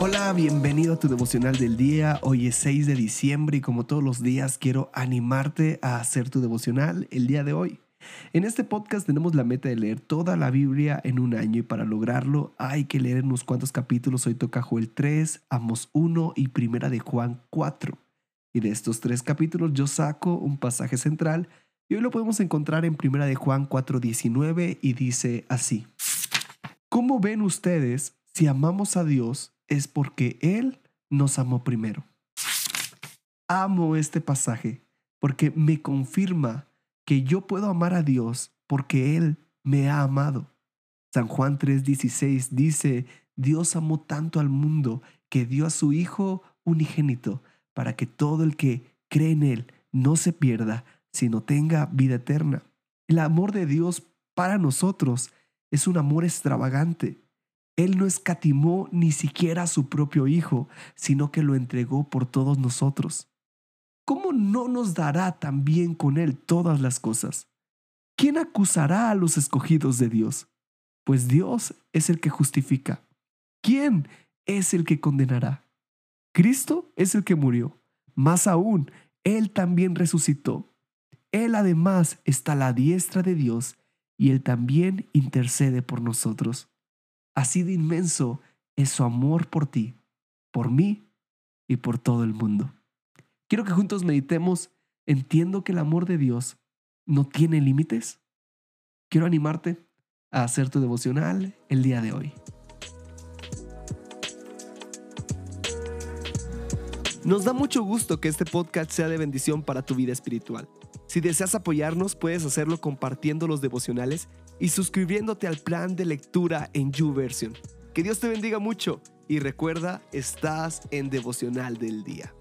Hola, bienvenido a tu devocional del día. Hoy es 6 de diciembre y como todos los días quiero animarte a hacer tu devocional el día de hoy. En este podcast tenemos la meta de leer toda la Biblia en un año y para lograrlo hay que leer unos cuantos capítulos. Hoy toca Joel 3, Amos 1 y Primera de Juan 4. Y de estos tres capítulos yo saco un pasaje central y hoy lo podemos encontrar en Primera de Juan 4:19 y dice así: ¿Cómo ven ustedes si amamos a Dios es porque Él nos amó primero? Amo este pasaje porque me confirma que yo puedo amar a Dios porque Él me ha amado. San Juan 3:16 dice, Dios amó tanto al mundo que dio a su Hijo unigénito para que todo el que cree en Él no se pierda, sino tenga vida eterna. El amor de Dios para nosotros es un amor extravagante. Él no escatimó ni siquiera a su propio Hijo, sino que lo entregó por todos nosotros. ¿cómo no nos dará también con Él todas las cosas? ¿Quién acusará a los escogidos de Dios? Pues Dios es el que justifica. ¿Quién es el que condenará? Cristo es el que murió. Más aún, Él también resucitó. Él además está a la diestra de Dios y Él también intercede por nosotros. Así de inmenso es su amor por ti, por mí y por todo el mundo. Quiero que juntos meditemos, entiendo que el amor de Dios no tiene límites. Quiero animarte a hacer tu devocional el día de hoy. Nos da mucho gusto que este podcast sea de bendición para tu vida espiritual. Si deseas apoyarnos, puedes hacerlo compartiendo los devocionales y suscribiéndote al plan de lectura en YouVersion. Que Dios te bendiga mucho y recuerda, estás en devocional del día.